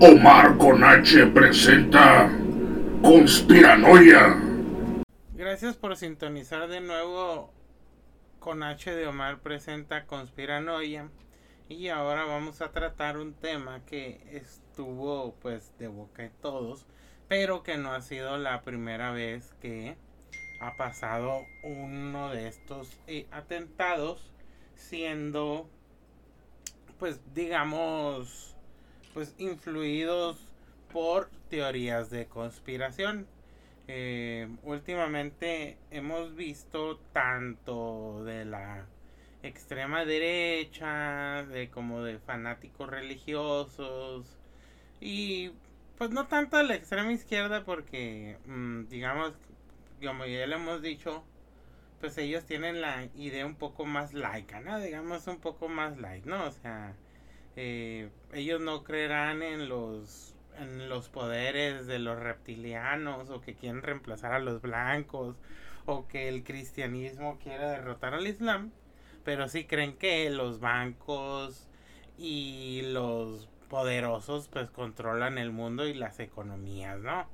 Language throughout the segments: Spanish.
Omar con H presenta Conspiranoia. Gracias por sintonizar de nuevo con H de Omar presenta Conspiranoia. Y ahora vamos a tratar un tema que estuvo pues de boca de todos, pero que no ha sido la primera vez que ha pasado uno de estos eh, atentados siendo pues digamos pues influidos por teorías de conspiración eh, últimamente hemos visto tanto de la extrema derecha de como de fanáticos religiosos y pues no tanto de la extrema izquierda porque mm, digamos como ya le hemos dicho pues ellos tienen la idea un poco más laica, ¿no? Digamos un poco más light, ¿no? O sea, eh, ellos no creerán en los en los poderes de los reptilianos o que quieren reemplazar a los blancos o que el cristianismo quiere derrotar al islam, pero sí creen que los bancos y los poderosos pues controlan el mundo y las economías, ¿no?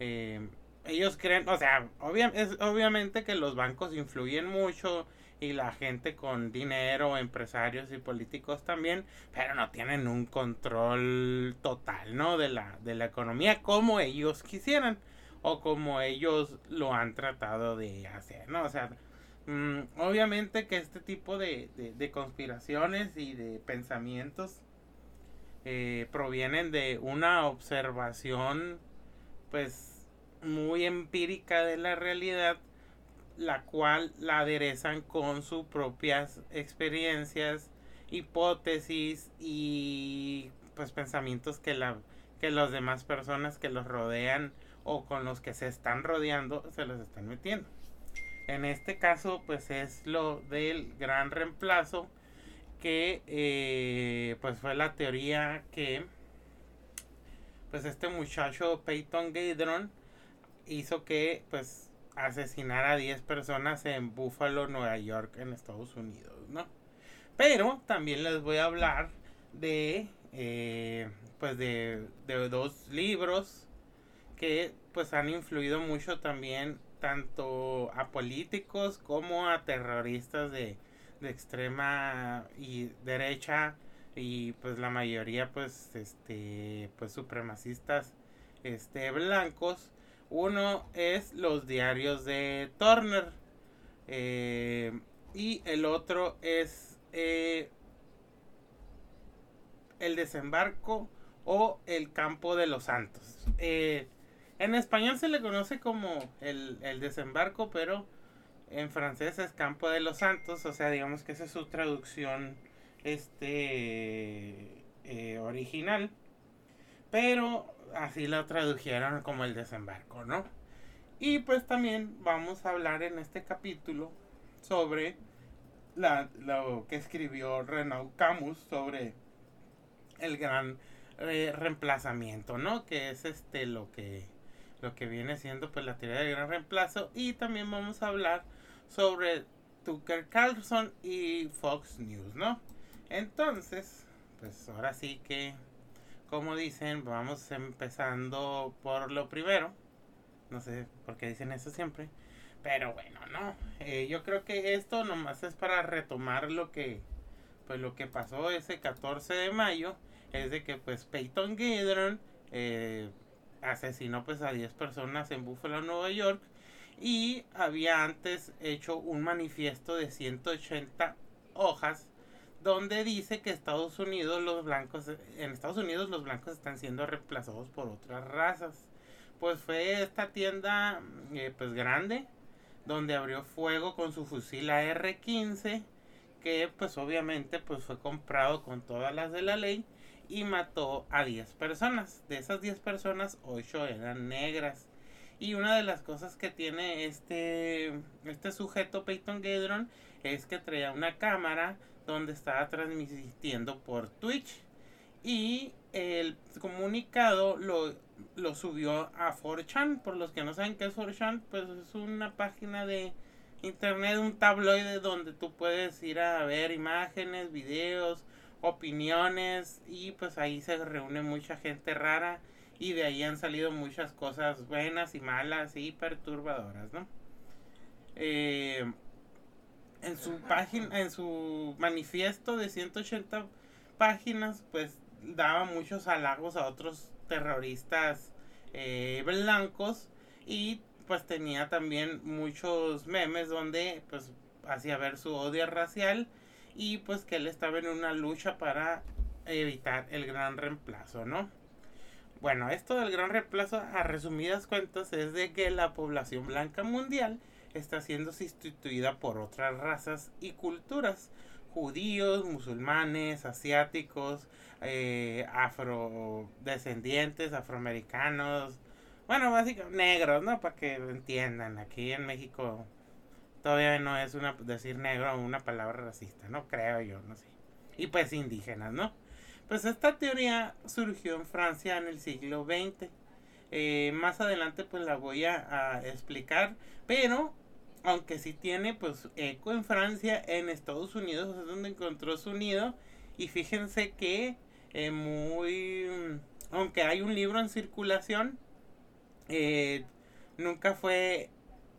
Eh, ellos creen, o sea, es obviamente que los bancos influyen mucho y la gente con dinero, empresarios y políticos también, pero no tienen un control total, ¿no? De la, de la economía como ellos quisieran o como ellos lo han tratado de hacer, ¿no? O sea, mm, obviamente que este tipo de, de, conspiraciones y de pensamientos eh, provienen de una observación, pues, muy empírica de la realidad, la cual la aderezan con sus propias experiencias, hipótesis y pues pensamientos que la que las demás personas que los rodean o con los que se están rodeando se los están metiendo. En este caso, pues es lo del gran reemplazo que eh, pues fue la teoría que pues este muchacho Peyton Gadron hizo que pues asesinara a 10 personas en Buffalo, Nueva York, en Estados Unidos, ¿no? Pero también les voy a hablar de eh, pues de, de, dos libros que pues han influido mucho también tanto a políticos como a terroristas de, de extrema y derecha y pues la mayoría pues este pues supremacistas este blancos uno es los diarios de Turner. Eh, y el otro es eh, el desembarco o el campo de los santos. Eh, en español se le conoce como el, el, desembarco, pero en francés es campo de los santos. O sea, digamos que esa es su traducción este, original. Pero así lo tradujeron como el desembarco, ¿no? Y pues también vamos a hablar en este capítulo sobre lo que escribió Renaud Camus sobre el gran eh, reemplazamiento, ¿no? Que es este lo que lo que viene siendo pues la teoría del gran reemplazo y también vamos a hablar sobre Tucker Carlson y Fox News, ¿no? Entonces, pues ahora sí que como dicen, vamos empezando por lo primero. No sé por qué dicen eso siempre. Pero bueno, no. Eh, yo creo que esto nomás es para retomar lo que, pues lo que pasó ese 14 de mayo. Es de que pues Peyton Gidron eh, asesinó pues a 10 personas en Buffalo, Nueva York. Y había antes hecho un manifiesto de 180 hojas donde dice que Estados Unidos los blancos en Estados Unidos los blancos están siendo reemplazados por otras razas. Pues fue esta tienda eh, pues grande donde abrió fuego con su fusil AR-15 que pues obviamente pues fue comprado con todas las de la ley y mató a 10 personas. De esas 10 personas, 8 eran negras. Y una de las cosas que tiene este, este sujeto Peyton Gedron es que traía una cámara donde estaba transmitiendo por Twitch y el comunicado lo, lo subió a 4chan. Por los que no saben qué es 4chan, pues es una página de internet, un tabloide donde tú puedes ir a ver imágenes, videos opiniones y pues ahí se reúne mucha gente rara y de ahí han salido muchas cosas buenas y malas y perturbadoras, ¿no? Eh, en su página, en su manifiesto de 180 páginas, pues daba muchos halagos a otros terroristas eh, blancos y pues tenía también muchos memes donde pues hacía ver su odio racial y pues que él estaba en una lucha para evitar el gran reemplazo, ¿no? Bueno, esto del gran reemplazo a resumidas cuentas es de que la población blanca mundial está siendo sustituida por otras razas y culturas. Judíos, musulmanes, asiáticos, eh, afrodescendientes, afroamericanos, bueno, básicamente negros, ¿no? Para que entiendan. Aquí en México todavía no es una decir negro una palabra racista, ¿no? Creo yo, no sé. Y pues indígenas, ¿no? Pues esta teoría surgió en Francia en el siglo XX. Eh, más adelante pues la voy a, explicar, pero aunque sí tiene pues eco en Francia, en Estados Unidos es donde encontró su nido y fíjense que eh, muy, aunque hay un libro en circulación, eh, nunca fue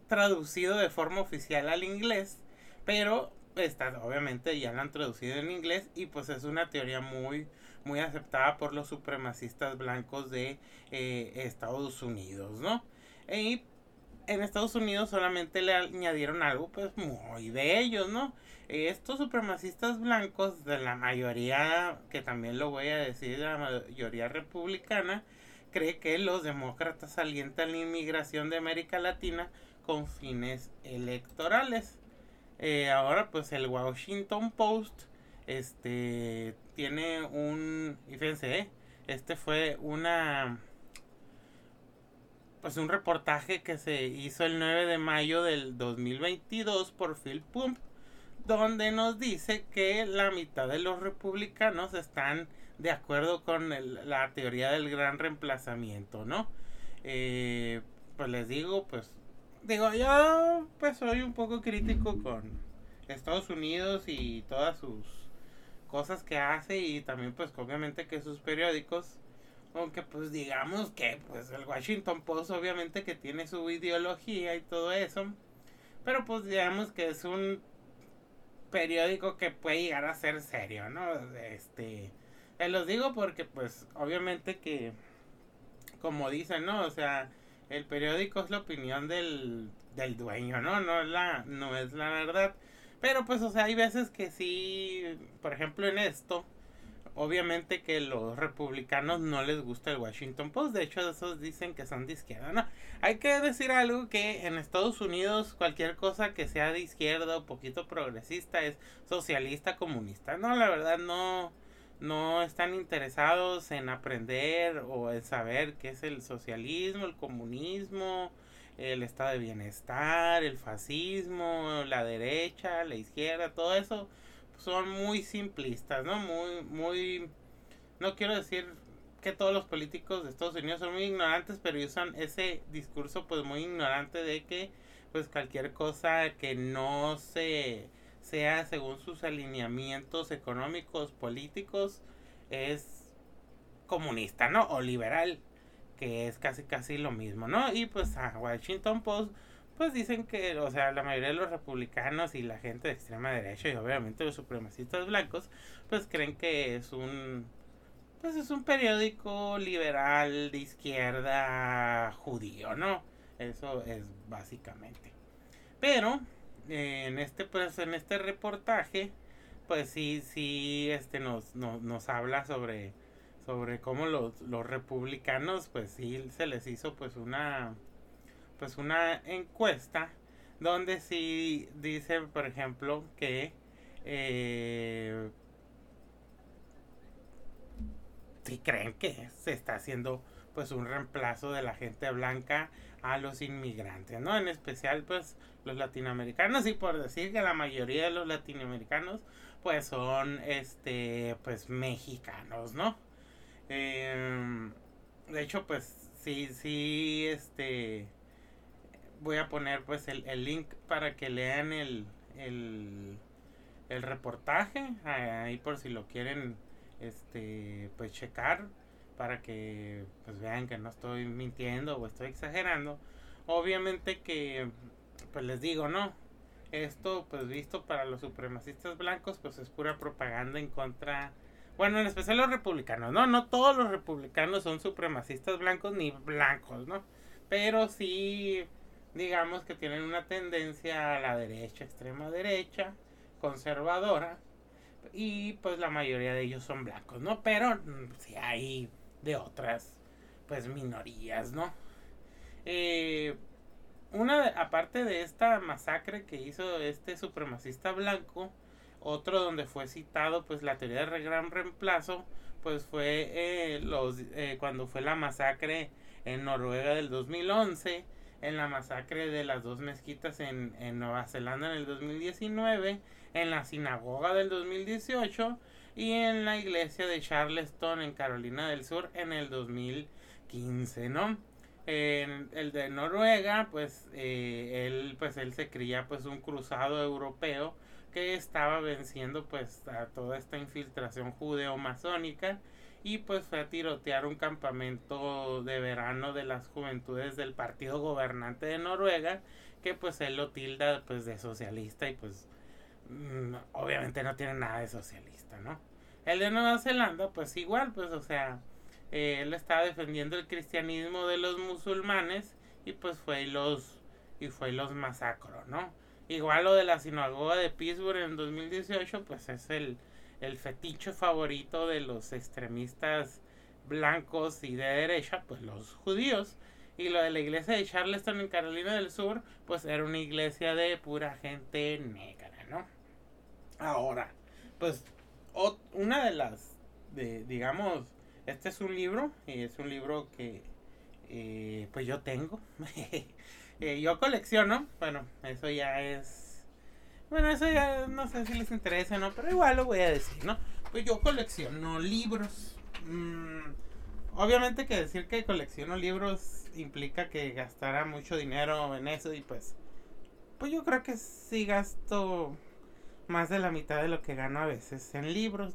traducido de forma oficial al inglés, pero está, obviamente ya lo han traducido en inglés y pues es una teoría muy, muy aceptada por los supremacistas blancos de eh, Estados Unidos, ¿no? Y en Estados Unidos solamente le añadieron algo pues muy de ellos, ¿no? Estos supremacistas blancos de la mayoría, que también lo voy a decir, la mayoría republicana, cree que los demócratas alientan la inmigración de América Latina con fines electorales. Eh, ahora pues el Washington Post este tiene un y fíjense eh, este fue una pues un reportaje que se hizo el 9 de mayo del 2022 por Phil Pump donde nos dice que la mitad de los republicanos están de acuerdo con la teoría del gran reemplazamiento, ¿no? Eh, pues les digo, pues digo, yo pues soy un poco crítico con Estados Unidos y todas sus cosas que hace y también pues obviamente que sus periódicos. Aunque pues digamos que pues el Washington Post obviamente que tiene su ideología y todo eso. Pero pues digamos que es un periódico que puede llegar a ser serio no este te los digo porque pues obviamente que como dicen no o sea el periódico es la opinión del, del dueño, ¿no? No es la, no es la verdad. Pero pues, o sea, hay veces que sí, por ejemplo en esto, obviamente que los republicanos no les gusta el Washington Post. De hecho, esos dicen que son de izquierda. No, hay que decir algo que en Estados Unidos cualquier cosa que sea de izquierda o poquito progresista es socialista, comunista. No, la verdad no no están interesados en aprender o en saber qué es el socialismo, el comunismo, el estado de bienestar, el fascismo, la derecha, la izquierda, todo eso son muy simplistas, ¿no? Muy, muy, no quiero decir que todos los políticos de Estados Unidos son muy ignorantes, pero usan ese discurso pues muy ignorante de que pues cualquier cosa que no se sea según sus alineamientos económicos, políticos, es comunista, ¿no? O liberal, que es casi casi lo mismo, ¿no? Y pues a Washington Post, pues dicen que, o sea, la mayoría de los republicanos y la gente de extrema derecha y obviamente los supremacistas blancos, pues creen que es un, pues es un periódico liberal de izquierda judío, ¿no? Eso es básicamente. Pero en este pues en este reportaje pues sí sí este nos, nos, habla sobre sobre cómo los, los republicanos pues sí se les hizo pues una pues una encuesta donde sí dice por ejemplo que eh, si creen que se está haciendo pues un reemplazo de la gente blanca a los inmigrantes, ¿no? En especial pues los latinoamericanos y por decir que la mayoría de los latinoamericanos pues son este pues mexicanos, ¿no? Em, de hecho pues sí, sí, este voy a poner pues el, el link para que lean el, el el reportaje, ahí por si lo quieren este pues checar para que pues vean que no estoy mintiendo o estoy exagerando. Obviamente que pues les digo, no. Esto pues visto para los supremacistas blancos pues es pura propaganda en contra bueno, en especial los republicanos, ¿no? No todos los republicanos son supremacistas blancos ni blancos, ¿no? Pero sí digamos que tienen una tendencia a la derecha, extrema derecha, conservadora, y pues la mayoría de ellos son blancos, ¿no? Pero mm, sí hay de otras, pues minorías, ¿no? Eh, una, aparte de esta masacre que hizo este supremacista blanco, otro donde fue citado pues la teoría del gran reemplazo, pues fue eh, los, eh, cuando fue la masacre en Noruega del 2011, en la masacre de las dos mezquitas en, Nueva Zelanda en el 2019, en la sinagoga del 2018 y en la iglesia de Charleston en Carolina del Sur en el 2015, ¿no? En el de Noruega, pues eh, él, pues él se cría pues un cruzado europeo que estaba venciendo pues a toda esta infiltración judeo-masónica y pues fue a tirotear un campamento de verano de las juventudes del partido gobernante de Noruega que pues él lo tilda pues de socialista y pues obviamente no tiene nada de socialista, ¿no? El de Nueva Zelanda pues igual pues o sea eh, él estaba defendiendo el cristianismo de los musulmanes y pues fue los y fue los masacró, ¿no? Igual lo de la sinagoga de Pittsburgh en 2018 pues es el el fetiche favorito de los extremistas blancos y de derecha, pues los judíos. Y lo de la iglesia de Charleston en Carolina del Sur, pues era una iglesia de pura gente negra. Ahora, pues una de las, de, digamos, este es un libro, y es un libro que eh, pues yo tengo. Eh, yo colecciono, bueno, eso ya es bueno, eso ya no sé si les interesa o no, pero igual lo voy a decir, ¿no? Pues yo colecciono libros. Mm, obviamente que decir que colecciono libros implica que gastara mucho dinero en eso y pues... Pues yo creo que sí gasto más de la mitad de lo que gano a veces en libros.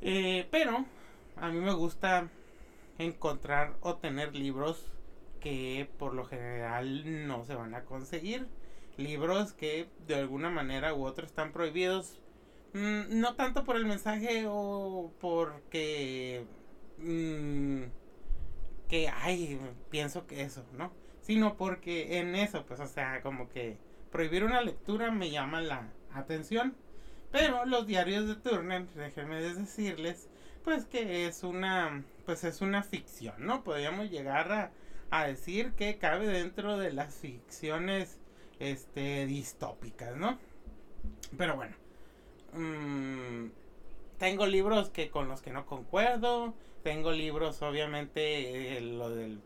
Eh, pero a mí me gusta encontrar o tener libros que por lo general no se van a conseguir libros que de alguna manera u otra están prohibidos. Mm, no tanto por el mensaje o porque... Mm, que, ay, pienso que eso, ¿no? Sino porque en eso, pues, o sea, como que prohibir una lectura me llama la atención. Pero los diarios de Turner, déjenme decirles, pues que es una, pues es una ficción, ¿no? Podríamos llegar a, a decir que cabe dentro de las ficciones este, distópicas, ¿no? Pero bueno. Mm, tengo libros que con los que no concuerdo. Tengo libros, obviamente, eh, lo del,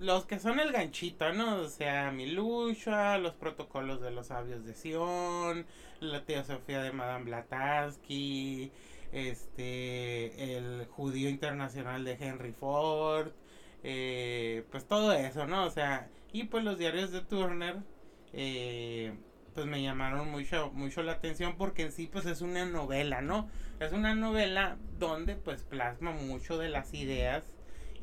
los que son el ganchito, ¿no? O sea, Milusha, los protocolos de los sabios de Sion, la teosofía de Madame Blavatsky, este, el judío internacional de Henry Ford, eh, pues todo eso, ¿no? O sea, y pues los diarios de Turner, eh, pues me llamaron mucho, mucho la atención porque en sí pues es una novela, ¿no? Es una novela donde pues plasma mucho de las ideas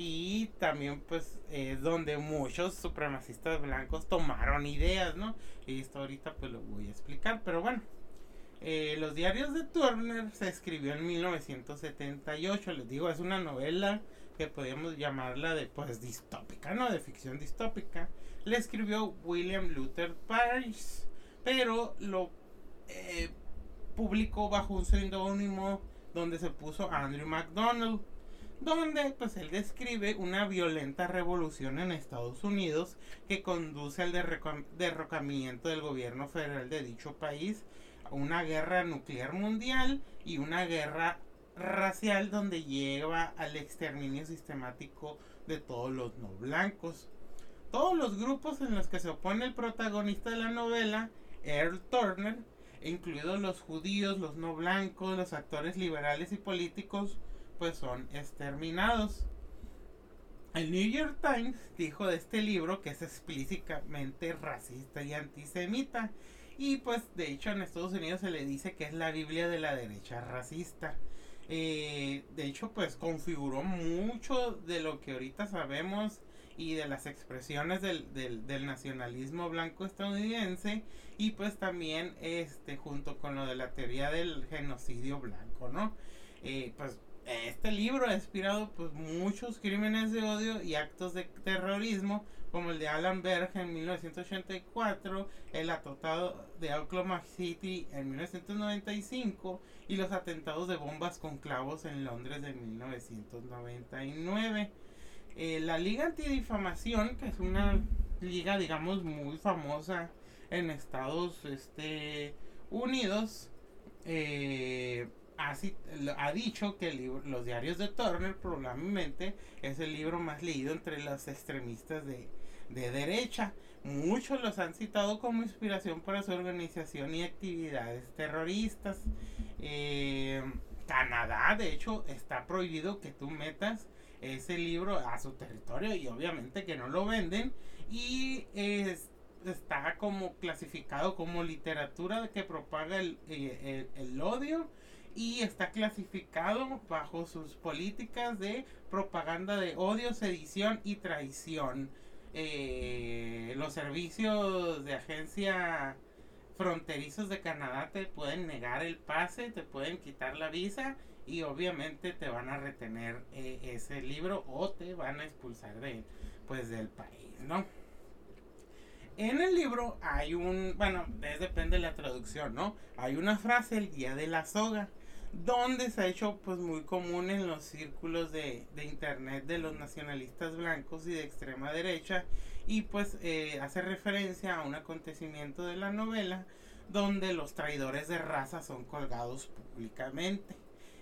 y también pues es donde muchos supremacistas blancos tomaron ideas, ¿no? Y esto ahorita pues lo voy a explicar, pero bueno. Eh, los diarios de Turner se escribió en 1978, les digo, es una novela que podríamos llamarla de pues distópica, ¿no? De ficción distópica le escribió William Luther Paris, pero lo eh, publicó bajo un seudónimo donde se puso Andrew MacDonald, donde pues él describe una violenta revolución en Estados Unidos que conduce al derrocamiento del gobierno federal de dicho país, a una guerra nuclear mundial y una guerra racial donde lleva al exterminio sistemático de todos los no blancos. Todos los grupos en los que se opone el protagonista de la novela, Earl Turner, incluidos los judíos, los no blancos, los actores liberales y políticos, pues son exterminados. El New York Times dijo de este libro que es explícitamente racista y antisemita Y pues de hecho en Estados Unidos se le dice que es la Biblia de la derecha racista. Eh, de hecho pues configuró mucho de lo que ahorita sabemos y de las expresiones del, del, nacionalismo blanco estadounidense y pues también este junto con lo de la teoría del genocidio blanco, ¿no? Eh, pues este libro ha inspirado pues muchos crímenes de odio y actos de terrorismo como el de Alan Berg en 1984, el atentado de Oklahoma City en 1995 y los atentados de bombas con clavos en Londres de 1999. Eh, la Liga Antidifamación, que es una liga digamos muy famosa en Estados este, Unidos, eh, ha dicho que los diarios de Turner probablemente es el libro más leído entre los extremistas de, derecha. Muchos los han citado como inspiración para su organización y actividades terroristas. Eh, Canadá, de hecho, está prohibido que tú metas ese libro a su territorio y obviamente que no lo venden y está como clasificado como literatura que propaga el, eh, el odio y está clasificado bajo sus políticas de propaganda de odio, sedición y traición. Eh, los servicios de agencia fronterizos de Canadá te pueden negar el pase, te pueden quitar la visa y obviamente te van a retener eh, ese libro o te van a expulsar de pues del país, ¿no? En el libro hay un, bueno, depende de la traducción, ¿no? Hay una frase, el día de la soga donde se ha hecho pues muy común en los círculos de, internet de los nacionalistas blancos y de extrema derecha. Y pues eh, hace referencia a un acontecimiento de la novela donde los traidores de raza son colgados públicamente.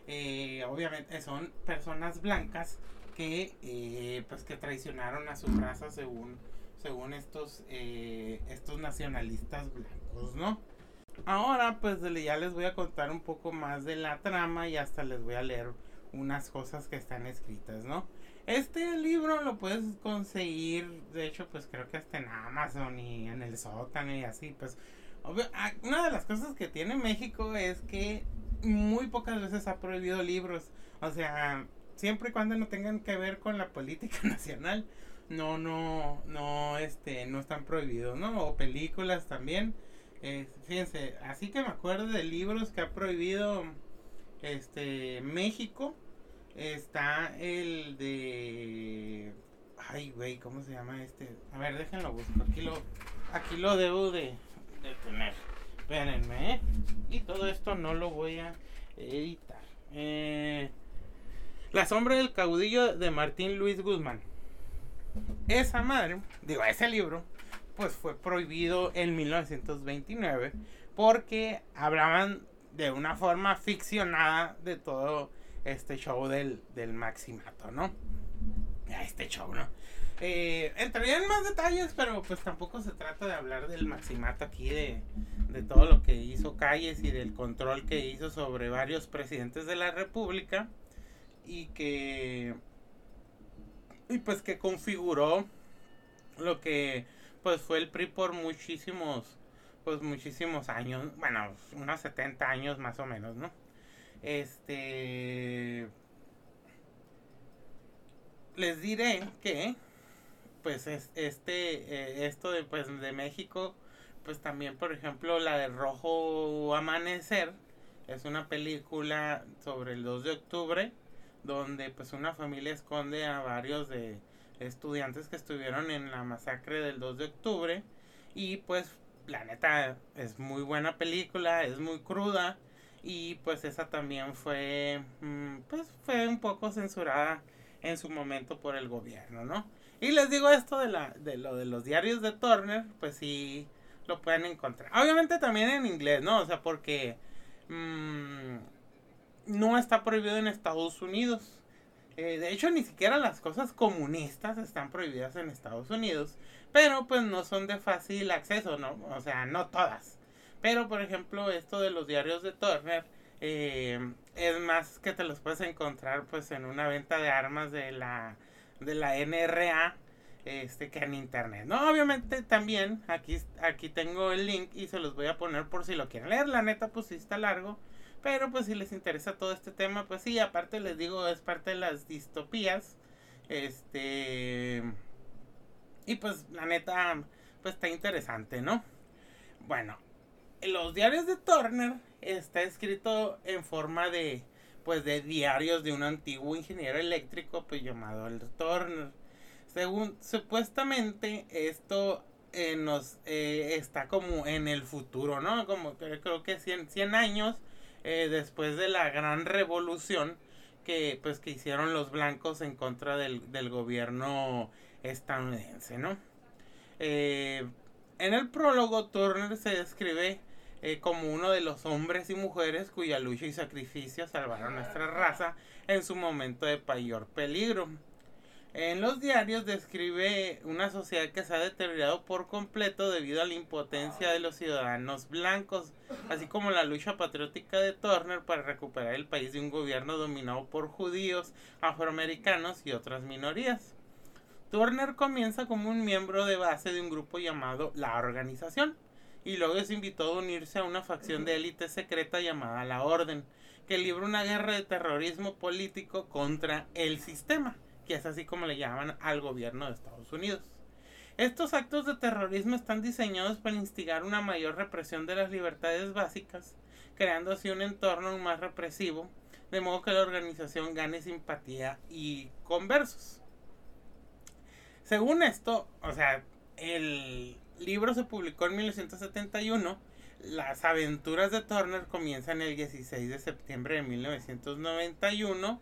Eh, obviamente son personas blancas que eh, pues que traicionaron a su raza según según estos estos nacionalistas blancos no Ahora pues ya les voy a contar un poco más de la trama y hasta les voy a leer unas cosas que están escritas, ¿no? Este libro lo puedes conseguir, de hecho pues creo que hasta en Amazon y en el sótano y así, pues ah, una de las cosas que tiene México es que muy pocas veces ha prohibido libros, o sea, siempre y cuando no tengan que ver con la política nacional, no, no, no, este, no están prohibidos, ¿no? O películas también fíjense, así que me acuerdo de libros que ha prohibido este México. Está el de. Ay, güey, ¿cómo se llama este? A ver, déjenlo busco. Aquí lo, aquí lo debo de, de tener. Espérenme, ¿eh? Y todo esto no lo voy a editar. Eh, la sombra del caudillo de Martín Luis Guzmán. Esa madre, digo, ese libro pues fue prohibido en 1929 porque hablaban de una forma ficcionada de todo este show del, del maximato, ¿no? Este show, ¿no? Eh, entraría en más detalles, pero pues tampoco se trata de hablar del maximato aquí, de, de todo lo que hizo Calles y del control que hizo sobre varios presidentes de la República y que... Y pues que configuró lo que pues fue el PRI por muchísimos, pues muchísimos años, bueno, unos 70 años más o menos, ¿no? Este, les diré que, pues es, este, eh, esto de, pues, de México, pues también, por ejemplo, la de Rojo Amanecer, es una película sobre el 2 de octubre, donde pues una familia esconde a varios de estudiantes que estuvieron en la masacre del 2 de octubre. Y pues la neta es muy buena película, es muy cruda. Y pues esa también fue, mm, pues fue un poco censurada en su momento por el gobierno, ¿no? Y les digo esto de, la, de lo de los diarios de Turner, pues sí lo pueden encontrar. Obviamente también en inglés, ¿no? O sea, porque mm, no está prohibido en Estados Unidos. Eh, de hecho, ni siquiera las cosas comunistas están prohibidas en Estados Unidos, pero pues no son de fácil acceso, ¿no? O sea, no todas. Pero, por ejemplo, esto de los diarios de Turner eh, es más que te los puedes encontrar pues en una venta de armas de la, de la NRA. este que en internet. No, obviamente también aquí, aquí tengo el link y se los voy a poner por si lo quieren leer. La neta, pues sí está largo. Pero pues si les interesa todo este tema, pues sí, aparte les digo, es parte de las distopías. Este. Y pues la neta, pues está interesante, ¿no? Bueno, los diarios de Turner está escrito en forma de pues de diarios de un antiguo ingeniero eléctrico pues llamado el Turner. Según supuestamente esto eh, nos eh, está como en el futuro, ¿no? Como creo que 100, 100 años eh, después de la gran revolución que pues que hicieron los blancos en contra del, del gobierno estadounidense, ¿no? en el prólogo Turner se describe eh, como uno de los hombres y mujeres cuya lucha y sacrificio salvaron nuestra raza en su momento de mayor peligro. En los diarios describe una sociedad que se ha deteriorado por completo debido a la impotencia de los ciudadanos blancos, así como la lucha patriótica de Turner para recuperar el país de un gobierno dominado por judíos, afroamericanos y otras minorías. Turner comienza como un miembro de base de un grupo llamado La Organización, y luego es invitado a unirse a una facción de élite secreta llamada la Orden, que libra una guerra de terrorismo político contra el sistema, que es así como le llaman al gobierno de Estados Unidos. Estos actos de terrorismo están diseñados para instigar una mayor represión de las libertades básicas, creando así un entorno más represivo, de modo que la organización gane simpatía y conversos. Según esto, o sea, el, libro se publicó en 1971. Las aventuras de Turner comienzan el 16 de septiembre de 1991,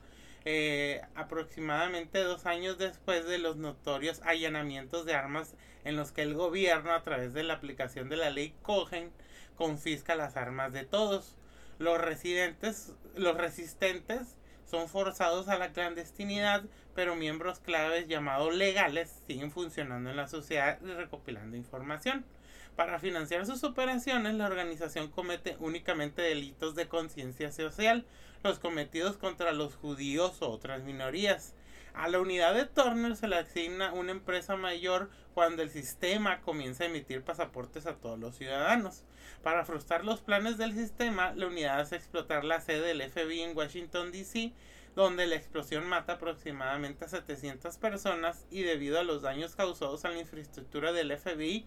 eh, aproximadamente dos años después de los notorios allanamientos de armas en los que el gobierno, a través de la aplicación de la ley Cohen, confisca las armas de todos. Los residentes, los resistentes son forzados a la clandestinidad, pero miembros claves llamados legales siguen funcionando en la sociedad y recopilando información. Para financiar sus operaciones, la organización comete únicamente delitos de conciencia social, los cometidos contra los judíos o otras minorías. A la unidad de Turner se le asigna una empresa mayor cuando el sistema comienza a emitir pasaportes a todos los ciudadanos. Para frustrar los planes del sistema, la unidad hace explotar la sede del FBI en Washington, D.C., donde la explosión mata aproximadamente a 700 personas y debido a los daños causados a la infraestructura del FBI,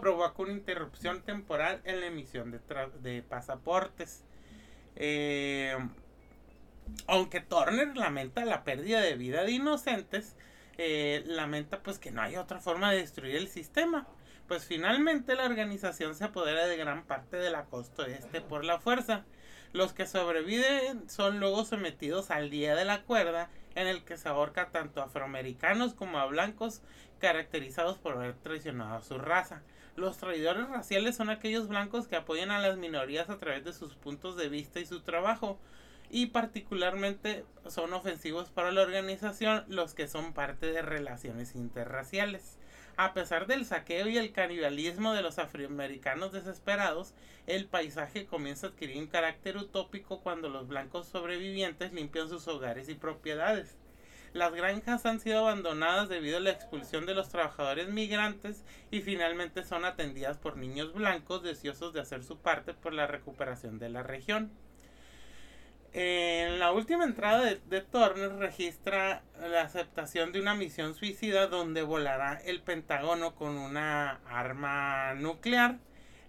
provoca una interrupción temporal en la emisión de, de pasaportes. Eh, aunque Turner lamenta la pérdida de vida de inocentes, eh, lamenta pues que no hay otra forma de destruir el sistema. Pues finalmente la organización se apodera de gran parte de la costa este por la fuerza. Los que sobreviven son luego sometidos al día de la cuerda, en el que se ahorca tanto a afroamericanos como a blancos caracterizados por haber traicionado a su raza. Los traidores raciales son aquellos blancos que apoyan a las minorías a través de sus puntos de vista y su trabajo y particularmente son ofensivos para la organización los que son parte de relaciones interraciales. A pesar del saqueo y el canibalismo de los afroamericanos desesperados, el paisaje comienza a adquirir un carácter utópico cuando los blancos sobrevivientes limpian sus hogares y propiedades. Las granjas han sido abandonadas debido a la expulsión de los trabajadores migrantes y finalmente son atendidas por niños blancos deseosos de hacer su parte por la recuperación de la región. En la última entrada de, Turner registra la aceptación de una misión suicida donde volará el Pentágono con una arma nuclear.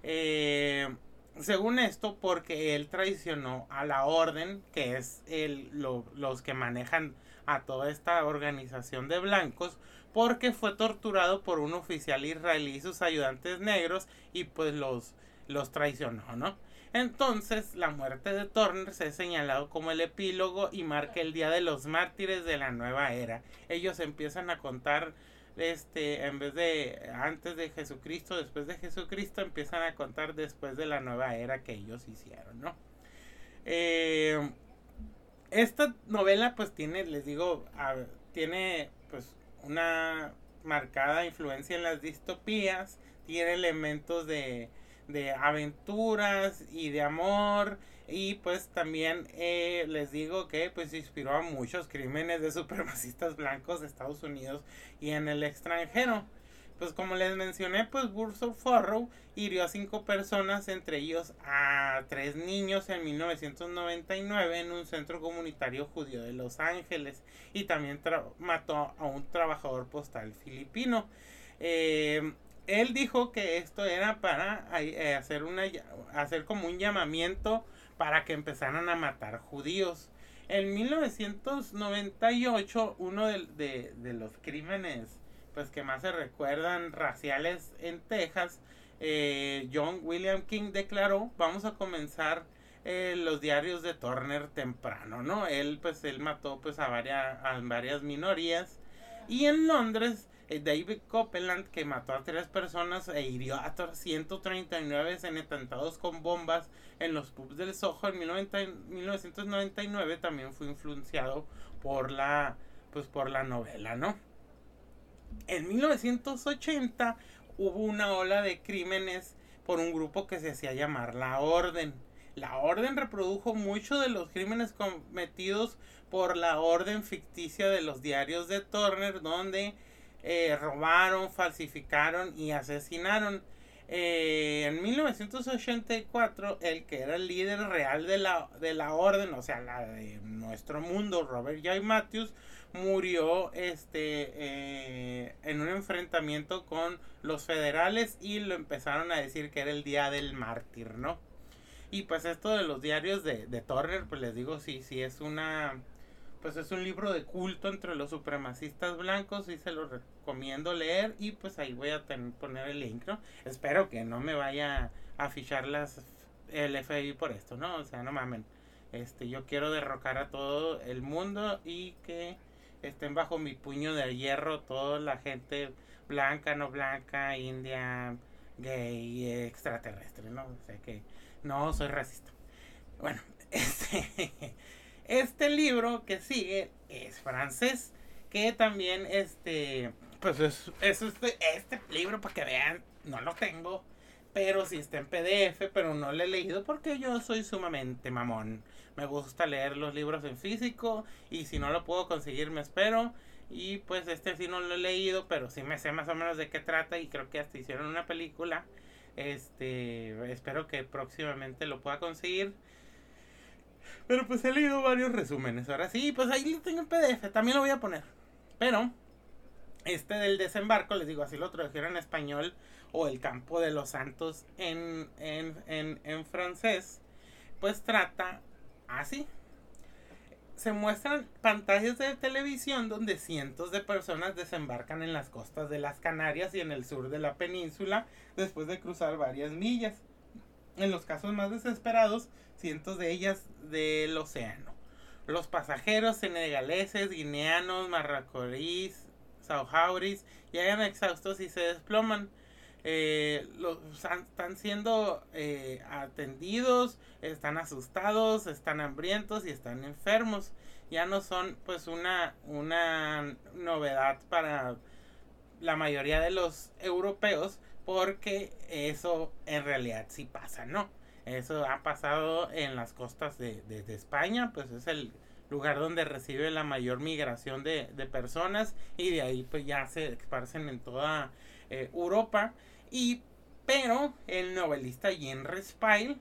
Eh, según esto, porque él traicionó a la orden, que es el, los que manejan a toda esta organización de blancos, porque fue torturado por un oficial israelí y sus ayudantes negros y pues los, los traicionó, ¿no? Entonces, la muerte de Turner se ha señalado como el epílogo y marca el día de los mártires de la nueva era. Ellos empiezan a contar este en vez de antes de Jesucristo, después de Jesucristo, empiezan a contar después de la nueva era que ellos hicieron, ¿no? Eh, esta novela pues tiene, les digo, tiene pues una marcada influencia en las distopías, tiene elementos de de aventuras y de amor Y pues también eh, les digo que pues inspiró a muchos crímenes de supremacistas blancos de Estados Unidos y en el extranjero. Pues como les mencioné, pues Burso Farrow hirió a cinco personas, entre ellos a tres niños en 1999 en un centro comunitario judío de Los Ángeles y también mató a un trabajador postal filipino. Eh, él dijo que esto era para eh, hacer, una, hacer como un llamamiento para que empezaran a matar judíos. En 1998, uno de, los crímenes pues que más se recuerdan raciales en Texas, eh, John William King declaró, vamos a comenzar eh, los diarios de Turner temprano, ¿no? Él pues él mató pues a varias, a varias minorías y en Londres David Copeland, que mató a tres personas e hirió a 139 en atentados con bombas en los pubs del Soho en 1999, también fue influenciado por la, pues por la novela, ¿no? En 1980 hubo una ola de crímenes por un grupo que se hacía llamar La Orden. La Orden reprodujo muchos de los crímenes cometidos por la Orden ficticia de los diarios de Turner, donde eh, robaron, falsificaron y asesinaron. Eh, en 1984, el que era el líder real de la, de la orden, o sea, la de nuestro mundo, Robert J. Matthews, murió este, eh, en un enfrentamiento con los federales y lo empezaron a decir que era el día del mártir, ¿no? Y pues esto de los diarios de, de Turner, pues les digo, sí, sí es una pues es un libro de culto entre los supremacistas blancos y se lo recomiendo leer y pues ahí voy a poner el link, ¿no? Espero que no me vaya a fichar las el FBI por esto, ¿no? O sea, no mamen. Este, yo quiero derrocar a todo el mundo y que estén bajo mi puño de hierro toda la gente blanca, no blanca, india, gay, extraterrestre, ¿no? O sea que no soy racista. Bueno, este este libro que sigue es francés, que también este, pues es, este, este libro para que vean, no lo tengo, pero sí está en PDF, pero no lo he leído porque yo soy sumamente mamón. Me gusta leer los libros en físico y si no lo puedo conseguir me espero. Y pues este sí no lo he leído, pero sí me sé más o menos de qué trata y creo que hasta hicieron una película. Este, espero que próximamente lo pueda conseguir. Pero pues he leído varios resúmenes. Ahora sí, pues ahí tengo en PDF. También lo voy a poner. Pero este del desembarco, les digo, así lo tradujeron en español. O el campo de los santos en, en, en, en francés. Pues trata así. Se muestran pantallas de televisión donde cientos de personas desembarcan en las costas de las Canarias y en el sur de la península después de cruzar varias millas en los casos más desesperados, cientos de ellas del océano. Los pasajeros senegaleses, guineanos, marracorís, saujauris llegan exhaustos y se desploman. Eh, los, están siendo eh, atendidos, están asustados, están hambrientos y están enfermos. Ya no son pues una, una novedad para la mayoría de los europeos, porque eso en realidad sí pasa, ¿no? Eso ha pasado en las costas de, España, pues es el lugar donde recibe la mayor migración de, personas y de ahí pues ya se esparcen en toda eh, Europa. Y, pero el novelista Jean Respile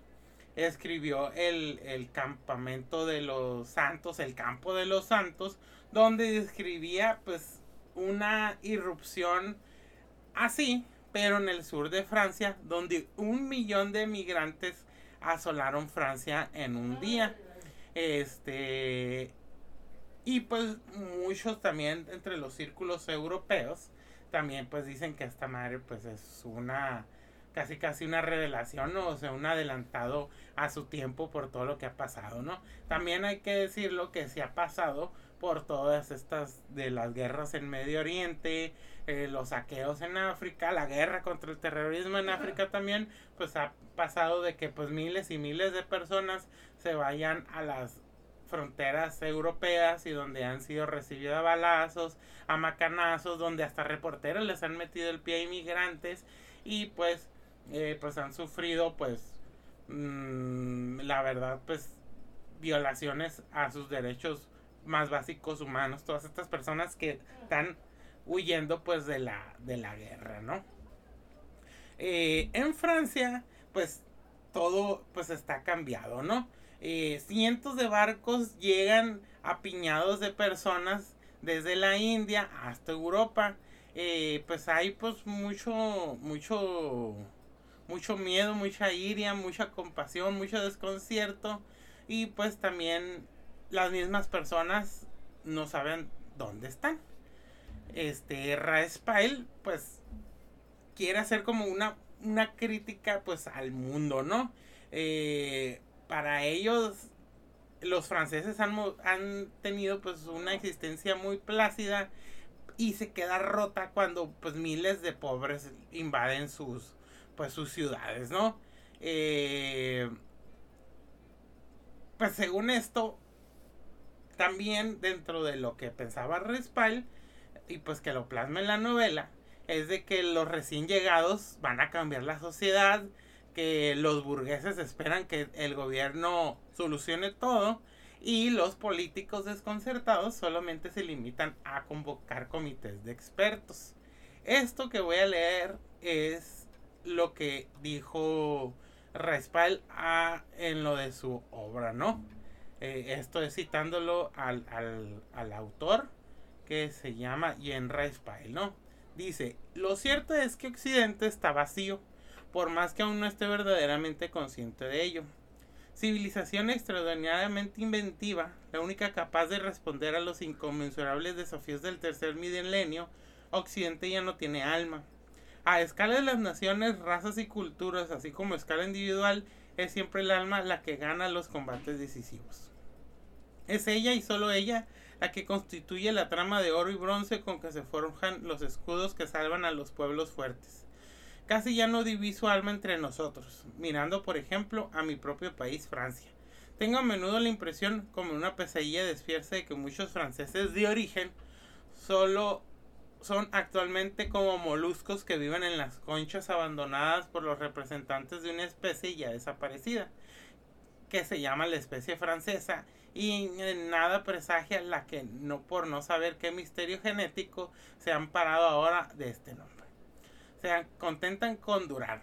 escribió el, el, campamento de los santos, el campo de los santos, donde describía pues una irrupción así pero en el sur de Francia, donde un millón de migrantes asolaron Francia en un día. Este y pues muchos también entre los círculos europeos también pues dicen que esta madre pues es una casi casi una revelación o sea un adelantado a su tiempo por todo lo que ha pasado no también hay que decirlo que se ha pasado por todas estas de las guerras en Medio Oriente, eh, los saqueos en África, la guerra contra el terrorismo en África también, pues ha pasado de que pues miles y miles de personas se vayan a las fronteras europeas y donde han sido recibidas a balazos, a macanazos, donde hasta reporteros les han metido el pie a inmigrantes y pues, eh, pues han sufrido pues mm, la verdad, pues violaciones a sus derechos más básicos humanos, todas estas personas que están huyendo pues de la, de la guerra, ¿no? Eh, en Francia, pues todo pues está cambiado, ¿no? Eh, cientos de barcos llegan apiñados de personas desde la India hasta Europa. Eh, pues hay pues mucho, mucho, mucho miedo, mucha iria, mucha compasión, mucho desconcierto. Y pues también las mismas personas no saben dónde están. Este Raespile pues quiere hacer como una, una crítica pues al mundo, ¿no? Eh, para ellos los franceses han, han tenido pues una existencia muy plácida y se queda rota cuando pues miles de pobres invaden sus pues sus ciudades, ¿no? Eh, pues según esto, también dentro de lo que pensaba Respal, y pues que lo plasma en la novela, es de que los recién llegados van a cambiar la sociedad, que los burgueses esperan que el gobierno solucione todo y los políticos desconcertados solamente se limitan a convocar comités de expertos. Esto que voy a leer es lo que dijo Respal a, en lo de su obra, ¿no? Eh, esto es citándolo al, al, autor que se llama Jean Respal, ¿no? Dice, lo cierto es que Occidente está vacío, por más que aún no esté verdaderamente consciente de ello. Civilización extraordinariamente inventiva, la única capaz de responder a los inconmensurables desafíos del tercer milenio, Occidente ya no tiene alma. A escala de las naciones, razas y culturas, así como a escala individual, es siempre el alma la que gana los combates decisivos. Es ella y solo ella la que constituye la trama de oro y bronce con que se forjan los escudos que salvan a los pueblos fuertes. Casi ya no diviso alma entre nosotros, mirando por ejemplo a mi propio país, Francia. Tengo a menudo la impresión, como una pesadilla despierta, de que muchos franceses de origen solo son actualmente como moluscos que viven en las conchas abandonadas por los representantes de una especie ya desaparecida, que se llama la especie francesa, y en nada presagia la que no por no saber qué misterio genético se han parado ahora de este nombre. Se contentan con durar.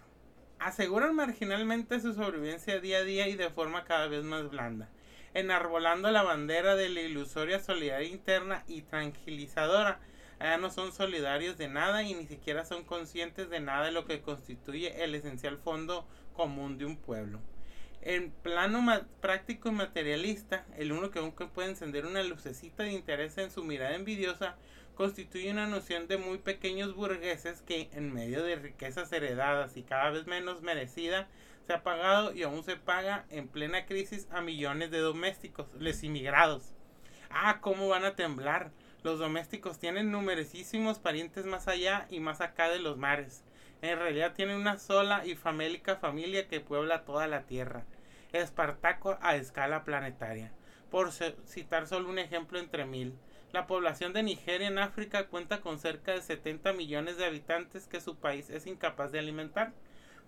Aseguran marginalmente su sobrevivencia día a día y de forma cada vez más blanda, enarbolando la bandera de la ilusoria solidaridad interna y tranquilizadora allá no son solidarios de nada y ni siquiera son conscientes de nada de lo que constituye el esencial fondo común de un pueblo. En plano práctico y materialista, el uno que aunque puede encender una lucecita de interés en su mirada envidiosa, constituye una noción de muy pequeños burgueses que, en medio de riquezas heredadas y cada vez menos merecida, se ha pagado y aún se paga en plena crisis a millones de domésticos, les inmigrados. Ah, cómo van a temblar los domésticos tienen numerosísimos parientes más allá y más acá de los mares. En realidad tienen una sola y famélica familia que puebla toda la tierra. Espartaco a escala planetaria. Por citar solo un ejemplo entre mil. La población de Nigeria en África cuenta con cerca de 70 millones de habitantes que su país es incapaz de alimentar,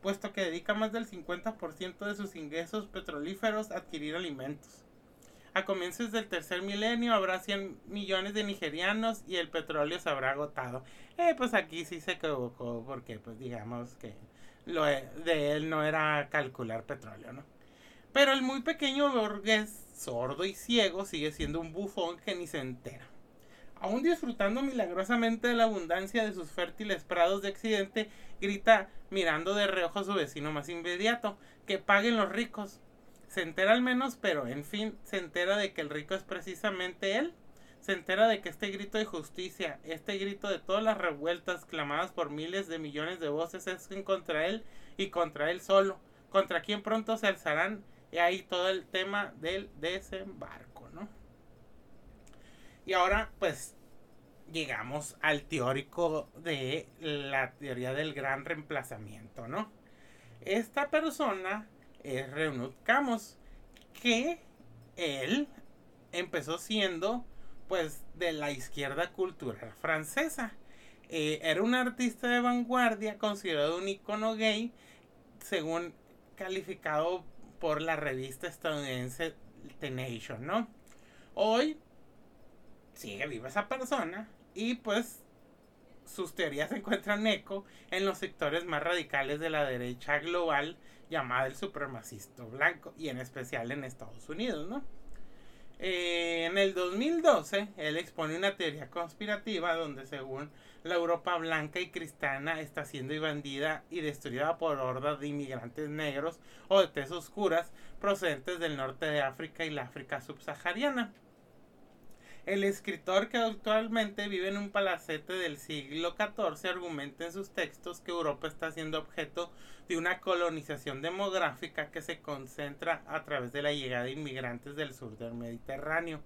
puesto que dedica más del 50% de sus ingresos petrolíferos a adquirir alimentos. A comienzos del tercer milenio habrá 100 millones de nigerianos y el petróleo se habrá agotado. Eh, pues aquí sí se equivocó porque pues digamos que lo de él no era calcular petróleo, ¿no? Pero el muy pequeño burgués, sordo y ciego, sigue siendo un bufón que ni se entera. Aún disfrutando milagrosamente de la abundancia de sus fértiles prados de accidente, grita mirando de reojo a su vecino más inmediato, que paguen los ricos, se entera al menos, pero en fin, se entera de que el rico es precisamente él. Se entera de que este grito de justicia, este grito de todas las revueltas clamadas por miles de millones de voces es contra él y contra él solo, contra quien pronto se alzarán. Y ahí todo el tema del desembarco, ¿no? Y ahora, pues, llegamos al teórico de la teoría del gran reemplazamiento, ¿no? Esta persona es Renaud Camus, que él empezó siendo pues de la izquierda cultural francesa. Eh, era un artista de vanguardia, considerado un icono gay, según calificado por la revista estadounidense The Nation, ¿no? Hoy sigue viva esa persona y pues sus teorías encuentran eco en los sectores más radicales de la derecha global llamada el supremacista blanco y en especial en Estados Unidos, ¿no? Eh, en el 2012, él expone una teoría conspirativa donde según la Europa blanca y cristiana está siendo invadida y destruida por hordas de inmigrantes negros o de tez oscuras procedentes del norte de África y la África subsahariana. El escritor que actualmente vive en un palacete del siglo XIV argumenta en sus textos que Europa está siendo objeto de una colonización demográfica que se concentra a través de la llegada de inmigrantes del sur del Mediterráneo.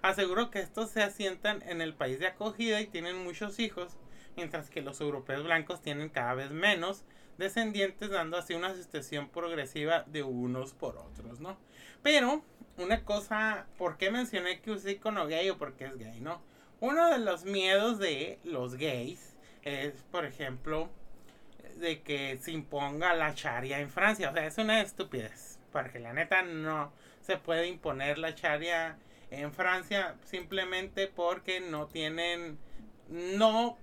Aseguró que estos se asientan en el país de acogida y tienen muchos hijos, mientras que los europeos blancos tienen cada vez menos descendientes, dando así una sucesión progresiva de unos por otros, ¿no? Pero una cosa, ¿por qué mencioné que usé icono gay o porque es gay, no? Uno de los miedos de los gays es, por ejemplo, de que se imponga la charia en Francia. O sea, es una estupidez. Porque la neta no se puede imponer la charia en Francia simplemente porque no tienen, no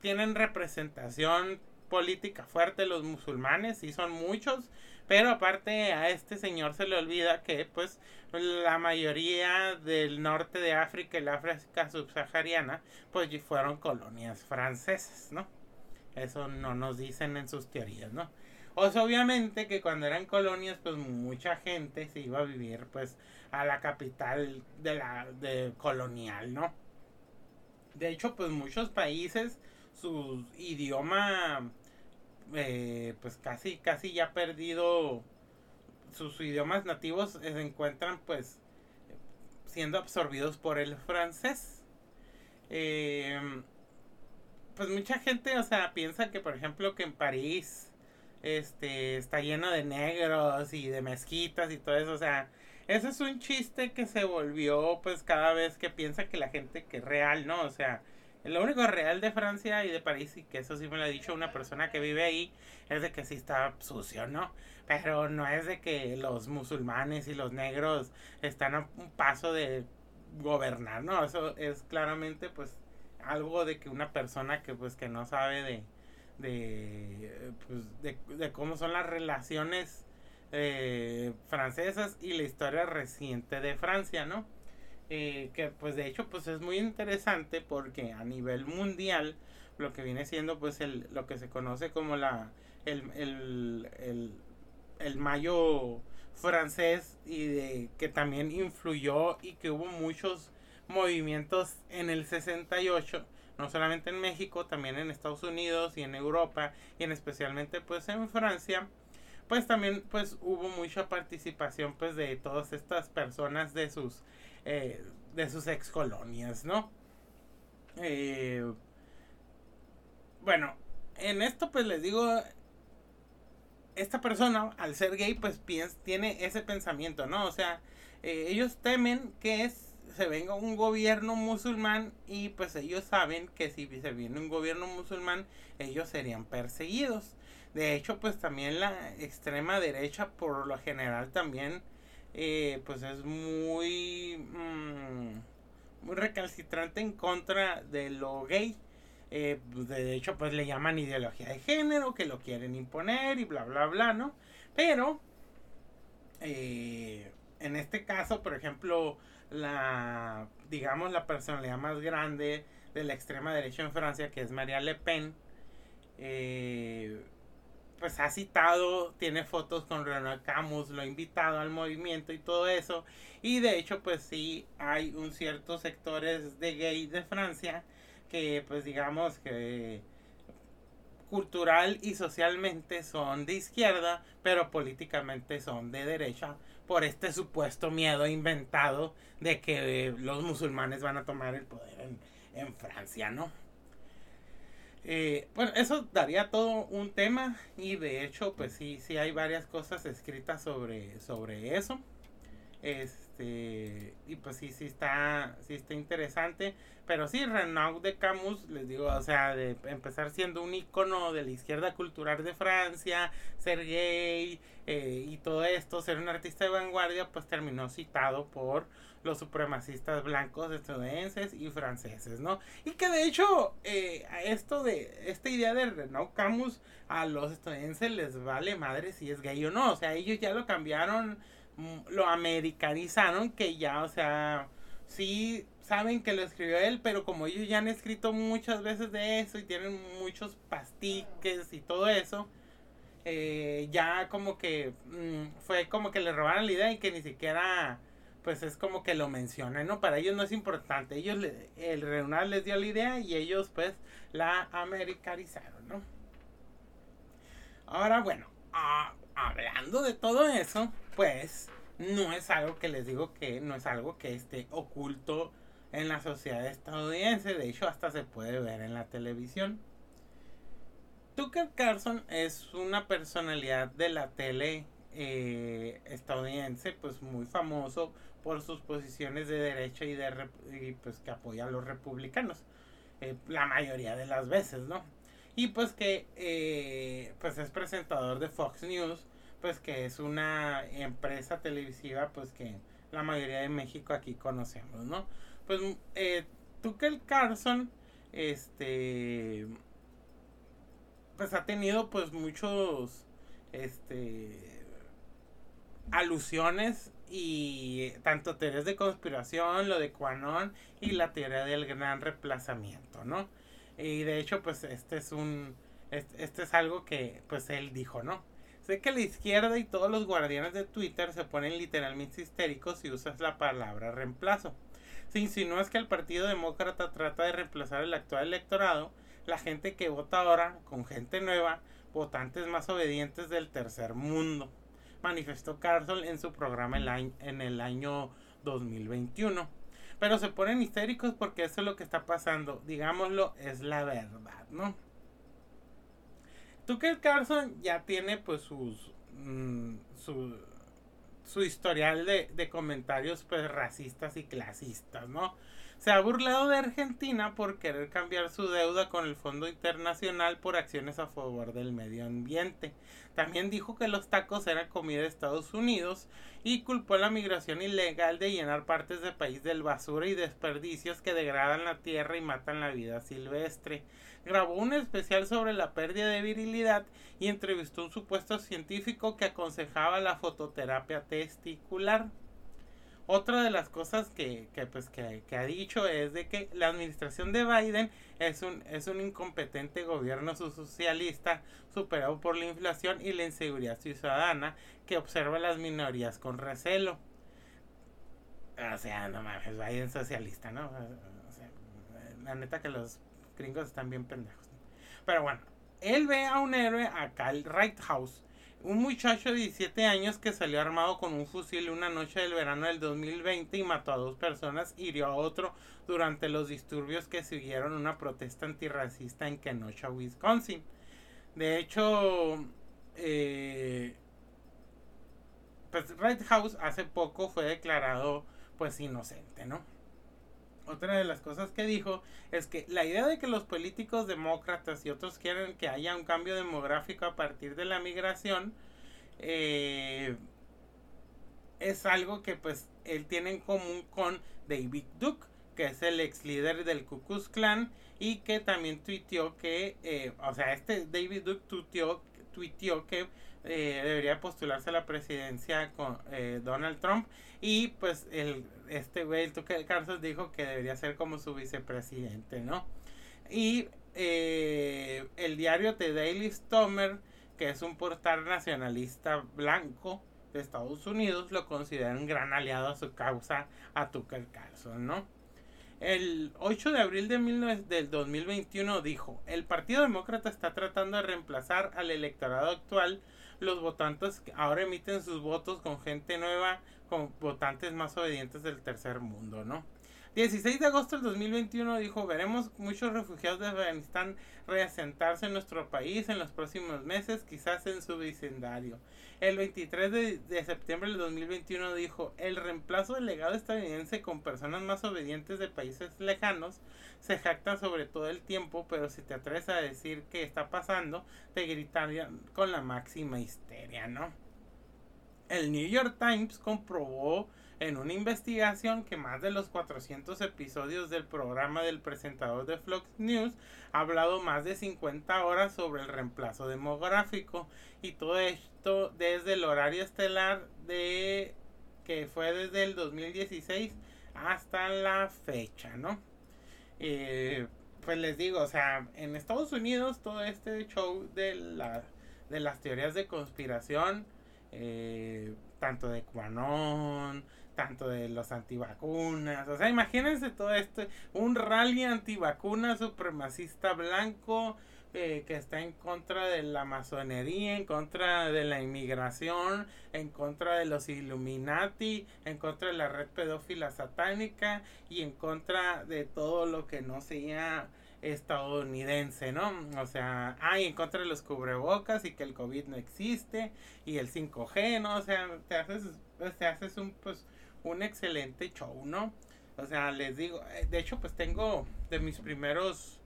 tienen representación política fuerte los musulmanes, y son muchos, pero aparte a este señor se le olvida que pues la mayoría del norte de África y la África subsahariana pues fueron colonias francesas, ¿no? Eso no nos dicen en sus teorías, ¿no? O sea, obviamente que cuando eran colonias pues mucha gente se iba a vivir pues a la capital de la de colonial, ¿no? De hecho pues muchos países su idioma eh, pues casi, casi ya perdido sus idiomas nativos se encuentran pues siendo absorbidos por el francés. Eh, pues mucha gente, o sea, piensa que por ejemplo que en París este está lleno de negros y de mezquitas y todo eso, o sea, eso es un chiste que se volvió pues cada vez que piensa que la gente que es real, ¿no? O sea, lo único real de Francia y de París, y que eso sí me lo ha dicho una persona que vive ahí, es de que sí está sucio, ¿no? Pero no es de que los musulmanes y los negros están a un paso de gobernar, ¿no? Eso es claramente pues algo de que una persona que pues que no sabe de de, pues, de, cómo son las relaciones eh, francesas y la historia reciente de Francia, ¿no? Eh, que pues de hecho pues es muy interesante porque a nivel mundial lo que viene siendo pues el, lo que se conoce como la el, el, el, mayo francés y de que también influyó y que hubo muchos movimientos en el 68 no solamente en México también en Estados Unidos y en Europa y en especialmente pues en Francia pues también pues hubo mucha participación pues de todas estas personas de sus eh, de sus ex colonias, ¿no? Eh, bueno, en esto pues les digo, esta persona al ser gay pues tiene ese pensamiento, ¿no? O sea, eh, ellos temen que se venga un gobierno musulmán y pues ellos saben que si se viene un gobierno musulmán ellos serían perseguidos. De hecho pues también la extrema derecha por lo general también eh, pues es muy, mm, muy recalcitrante en contra de lo gay. Eh, pues, de hecho, pues le llaman ideología de género, que lo quieren imponer y bla, bla, bla, ¿no? Pero, eh, en este caso, por ejemplo, la, digamos, la personalidad más grande de la extrema derecha en Francia, que es María Le Pen, eh, pues ha citado, tiene fotos con Renaud Camus, lo ha invitado al movimiento y todo eso. Y de hecho, pues sí, hay un ciertos sectores de gay de Francia que, pues digamos que cultural y socialmente son de izquierda, pero políticamente son de derecha por este supuesto miedo inventado de que los musulmanes van a tomar el poder en, en Francia, ¿no? Eh, bueno, eso daría todo un tema y de hecho, pues sí, sí hay varias cosas escritas sobre, sobre eso. Este, y pues sí, sí está, sí está interesante. Pero sí, Renaud de Camus, les digo, o sea, de empezar siendo un icono de la izquierda cultural de Francia, ser gay eh, y todo esto, ser un artista de vanguardia, pues terminó citado por los supremacistas blancos estadounidenses y franceses, ¿no? Y que de hecho, eh, esto de, esta idea de Renaud Camus, a los estadounidenses les vale madre si es gay o no, o sea, ellos ya lo cambiaron, mm, lo americanizaron, que ya, o sea, sí saben que lo escribió él, pero como ellos ya han escrito muchas veces de eso y tienen muchos pastiques y todo eso, eh, ya como que mm, fue como que le robaron la idea y que ni siquiera pues es como que lo mencionan, ¿no? Para ellos no es importante, ellos el Reunal les dio la idea y ellos pues la americanizaron, ¿no? Ahora bueno, hablando de todo eso, pues no es algo que les digo que no es algo que esté oculto en la sociedad estadounidense. De hecho, hasta se puede ver en la televisión. Tucker Carlson es una personalidad de la tele eh, estadounidense, pues muy famoso por sus posiciones de derecha y de pues que apoya a los republicanos, eh, la mayoría de las veces, ¿no? Y pues que eh, pues es presentador de Fox News, pues que es una empresa televisiva, pues que la mayoría de México aquí conocemos, ¿no? Pues eh, Tucker Carlson, este, pues ha tenido pues muchos, este, alusiones y tanto teorías de conspiración, lo de Quanon y la teoría del gran reemplazamiento, ¿no? Y de hecho, pues este es un, este, es algo que pues él dijo, ¿no? Sé que la izquierda y todos los guardianes de Twitter se ponen literalmente histéricos si usas la palabra reemplazo. Si insinúas que el Partido Demócrata trata de reemplazar el actual electorado, la gente que vota ahora, con gente nueva, votantes más obedientes del tercer mundo, manifestó Carson en su programa en el año 2021. Pero se ponen histéricos porque eso es lo que está pasando. Digámoslo, es la verdad, ¿no? Tucker Carlson ya tiene pues sus mm, su, su, historial de, de, comentarios pues racistas y clasistas, ¿no? Se ha burlado de Argentina por querer cambiar su deuda con el Fondo Internacional por acciones a favor del medio ambiente. También dijo que los tacos eran comida de Estados Unidos y culpó la migración ilegal de llenar partes del país del basura y desperdicios que degradan la tierra y matan la vida silvestre grabó un especial sobre la pérdida de virilidad y entrevistó a un supuesto científico que aconsejaba la fototerapia testicular. Otra de las cosas que, que, pues, que, ha dicho es de que la administración de Biden es un, es un incompetente gobierno socialista superado por la inflación y la inseguridad ciudadana que observa las minorías con recelo. O sea, no mames, Biden socialista, ¿no? La neta que los gringos están bien pendejos. Pero bueno, él ve a un héroe, a Kyle Righthouse, un muchacho de 17 años que salió armado con un fusil una noche del verano del 2020 y mató a dos personas, hirió a otro durante los disturbios que siguieron una protesta antirracista en Kenosha, Wisconsin. De hecho, eh, pues Righthouse hace poco fue declarado pues inocente, ¿no? Otra de las cosas que dijo es que la idea de que los políticos demócratas y otros quieren que haya un cambio demográfico a partir de la migración eh, es algo que pues él tiene en común con David Duke que es el ex líder del Ku Klux Klan y que también tuiteó que eh, o sea este David Duke tuiteó, tuiteó que eh, debería postularse a la presidencia con eh, Donald Trump y pues el este güey el Tucker Carlson dijo que debería ser como su vicepresidente no y eh, el diario The Daily Stomer que es un portal nacionalista blanco de Estados Unidos lo considera un gran aliado a su causa a Tucker Carlson no el 8 de abril de del 2021 dijo, el Partido Demócrata está tratando de reemplazar al electorado actual. Los votantes ahora emiten sus votos con gente nueva, con votantes más obedientes del tercer mundo, ¿no? 16 de agosto del 2021 dijo, veremos muchos refugiados de Afganistán reasentarse en nuestro país en los próximos meses, quizás en su vecindario. El 23 de, septiembre del 2021 dijo, el reemplazo del legado estadounidense con personas más obedientes de países lejanos se jacta sobre todo el tiempo, pero si te atreves a decir qué está pasando, te gritarían con la máxima histeria, ¿no? El New York Times comprobó en una investigación que más de los 400 episodios del programa del presentador de Fox News ha hablado más de 50 horas sobre el reemplazo demográfico y todo esto desde el horario estelar de que fue desde el 2016 hasta la fecha, ¿no? Eh, pues les digo, o sea, en Estados Unidos todo este show de, la, de las teorías de conspiración, eh, tanto de Quanon, tanto de los antivacunas. O sea, imagínense todo esto, un rally antivacuna supremacista blanco eh, que está en contra de la masonería, en contra de la inmigración, en contra de los Illuminati, en contra de la red pedófila satánica y en contra de todo lo que no sea estadounidense, ¿no? O sea, hay en contra de los cubrebocas y que el COVID no existe y el 5G, ¿no? O sea, te haces, te haces un, pues, un excelente show, ¿no? O sea, les digo, eh, de hecho, pues tengo de mis primeros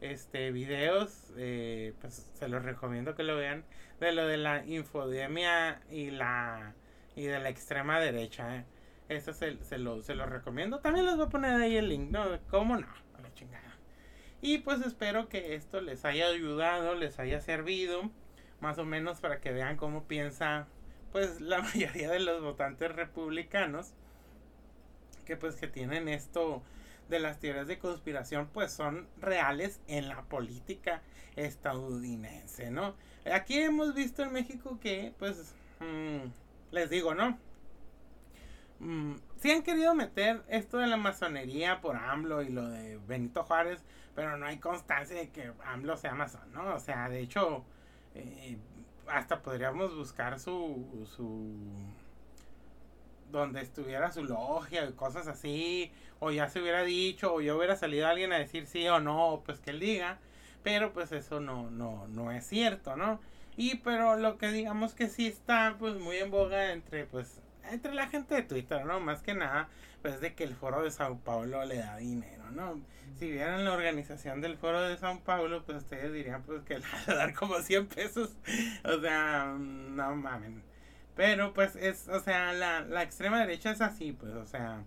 este videos, eh, pues se los recomiendo que lo vean, de lo de la infodemia y la y de la extrema derecha, ¿eh? Eso se, se, lo, se lo recomiendo. También les voy a poner ahí el link, ¿no? ¿Cómo no? A la chingada. Y pues espero que esto les haya ayudado, les haya servido, más o menos para que vean cómo piensa pues la mayoría de los votantes republicanos que pues que tienen esto de las teorías de conspiración pues son reales en la política estadounidense, ¿no? Aquí hemos visto en México que pues mm, les digo, ¿no? Mm, sí han querido meter esto de la masonería por AMLO y lo de Benito Juárez, pero no hay constancia de que AMLO sea masón, ¿no? O sea, de hecho, eh, hasta podríamos buscar su, su donde estuviera su logia y cosas así, o ya se hubiera dicho, o ya hubiera salido alguien a decir sí o no, pues que él diga, pero pues eso no, no, no es cierto, ¿no? Y pero lo que digamos que sí está pues muy en boga entre pues entre la gente de Twitter, ¿no? Más que nada, pues de que el foro de Sao Paulo le da dinero, ¿no? Si vieran la organización del foro de Sao Paulo, pues ustedes dirían pues que le va a dar como 100 pesos. O sea, no mames. Pero pues es, o sea, la, la extrema derecha es así, pues, o sea,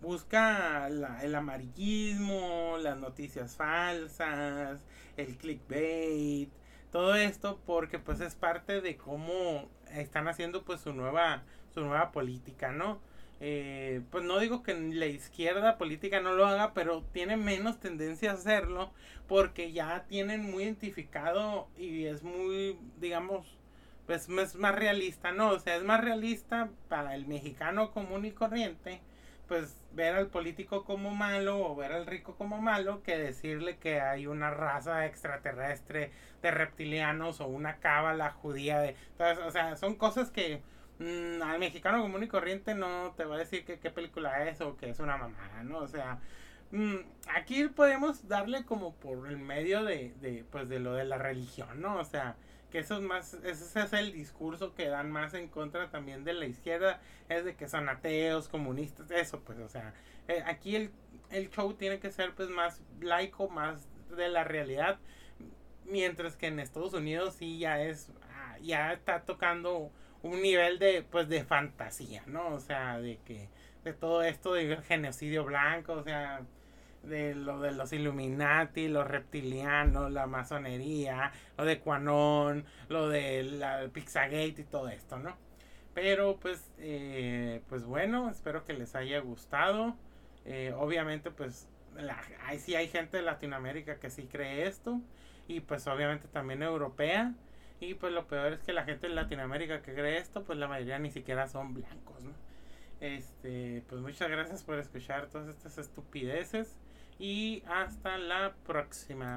busca el amarillismo, las noticias falsas, el clickbait, todo esto porque pues es parte de cómo están haciendo pues su nueva, su nueva política, ¿no? Eh, pues no digo que la izquierda política no lo haga, pero tiene menos tendencia a hacerlo porque ya tienen muy identificado y es muy, digamos, pues es más realista, ¿no? O sea, es más realista para el mexicano común y corriente, pues ver al político como malo o ver al rico como malo que decirle que hay una raza extraterrestre de reptilianos o una cábala judía de... o sea, son cosas que mm, al mexicano común y corriente no te va a decir qué película es o que es una mamada, ¿no? O sea, mm, aquí podemos darle como por el medio de, de, pues de lo de la religión, ¿no? O sea, que eso es más, ese es el discurso que dan más en contra también de la izquierda, es de que son ateos, comunistas, eso pues, o sea, eh, aquí el, el show tiene que ser pues más laico, más de la realidad, mientras que en Estados Unidos sí ya es, ah, ya está tocando un nivel de, pues, de fantasía, ¿no? O sea, de que, de todo esto de genocidio blanco, o sea, de lo de los Illuminati, los reptilianos, la masonería, lo de Quanon, lo de la Pizzagate y todo esto, ¿no? Pero pues, eh, pues bueno, espero que les haya gustado. Eh, obviamente pues la, hay, sí hay gente de Latinoamérica que sí cree esto y pues obviamente también europea. Y pues lo peor es que la gente de Latinoamérica que cree esto, pues la mayoría ni siquiera son blancos, ¿no? Este, pues muchas gracias por escuchar todas estas estupideces y hasta la próxima.